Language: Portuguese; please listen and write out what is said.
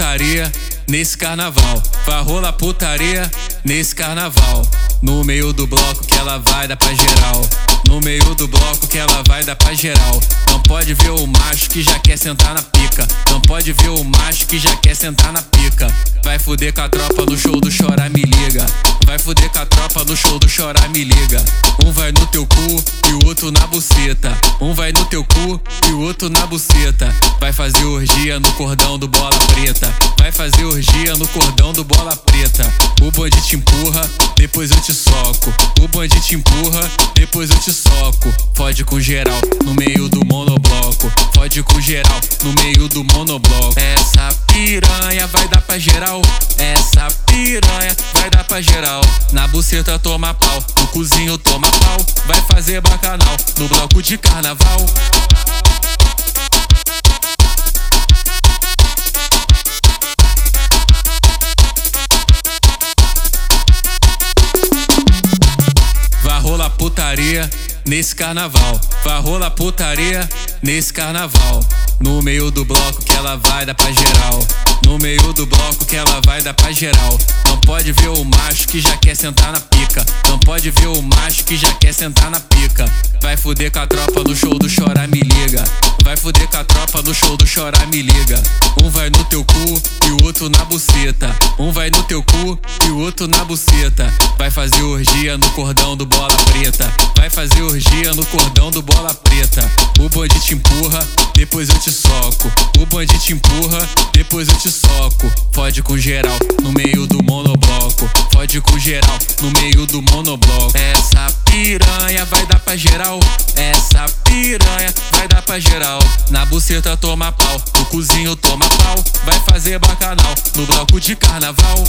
putaria nesse carnaval. Vai rolar putaria nesse carnaval. No meio do bloco que ela vai dar pra geral. No meio do bloco que ela vai dar pra geral. Não pode ver o macho que já quer sentar na pica. Não pode ver o macho que já quer sentar na pica. Vai fuder com a tropa no show do chorar, me liga. Vai fuder com a tropa no show do chorar, me liga. Um vai no na buceta. Vai fazer orgia no cordão do bola preta. Vai fazer orgia no cordão do bola preta. O bonde te empurra, depois eu te soco. O bonde te empurra, depois eu te soco. Fode com geral no meio do monobloco. Fode com geral no meio do monobloco. Essa piranha vai dar pra geral. Essa piranha vai dar pra geral. Na buceta toma pau, no cozinho toma pau. Vai fazer bacanal no bloco de carnaval. Putaria nesse carnaval. Vai rolar putaria nesse carnaval. No meio do bloco que ela vai dar pra geral. No meio do bloco que ela vai dar pra geral. Não pode ver o macho que já quer sentar na pica. Não pode ver o macho que já quer sentar na pica. Vai fuder com a tropa no show do chorar, me liga. Vai fuder com a tropa no show do chorar, me liga. Um vai no teu cu outro na buceta. Um vai no teu cu e o outro na buceta. Vai fazer orgia no cordão do bola preta. Vai fazer orgia no cordão do bola preta. O bonde te empurra, depois eu te soco. O bonde te empurra, depois eu te soco. Fode com geral no meio do monobloco. Fode com geral no meio do monobloco. Essa piranha vai dar pra geral. Essa piranha vai dar pra geral. Na buceta toma pau, no cozinho toma pau. Vai fazer bacanal no bloco de carnaval.